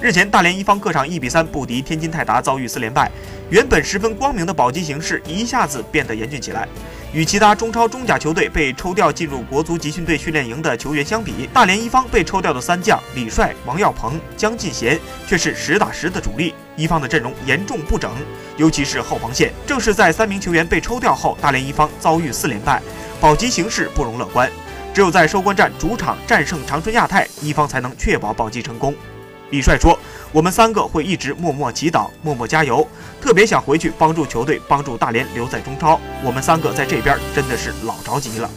日前，大连一方客场一比三不敌天津泰达，遭遇四连败。原本十分光明的保级形势一下子变得严峻起来。与其他中超、中甲球队被抽调进入国足集训队训练营的球员相比，大连一方被抽调的三将李帅、王耀鹏、姜进贤却是实打实的主力。一方的阵容严重不整，尤其是后防线。正是在三名球员被抽调后，大连一方遭遇四连败，保级形势不容乐观。只有在收官战主场战胜长春亚泰，一方才能确保保级成功。李帅说：“我们三个会一直默默祈祷，默默加油，特别想回去帮助球队，帮助大连留在中超。我们三个在这边真的是老着急了。”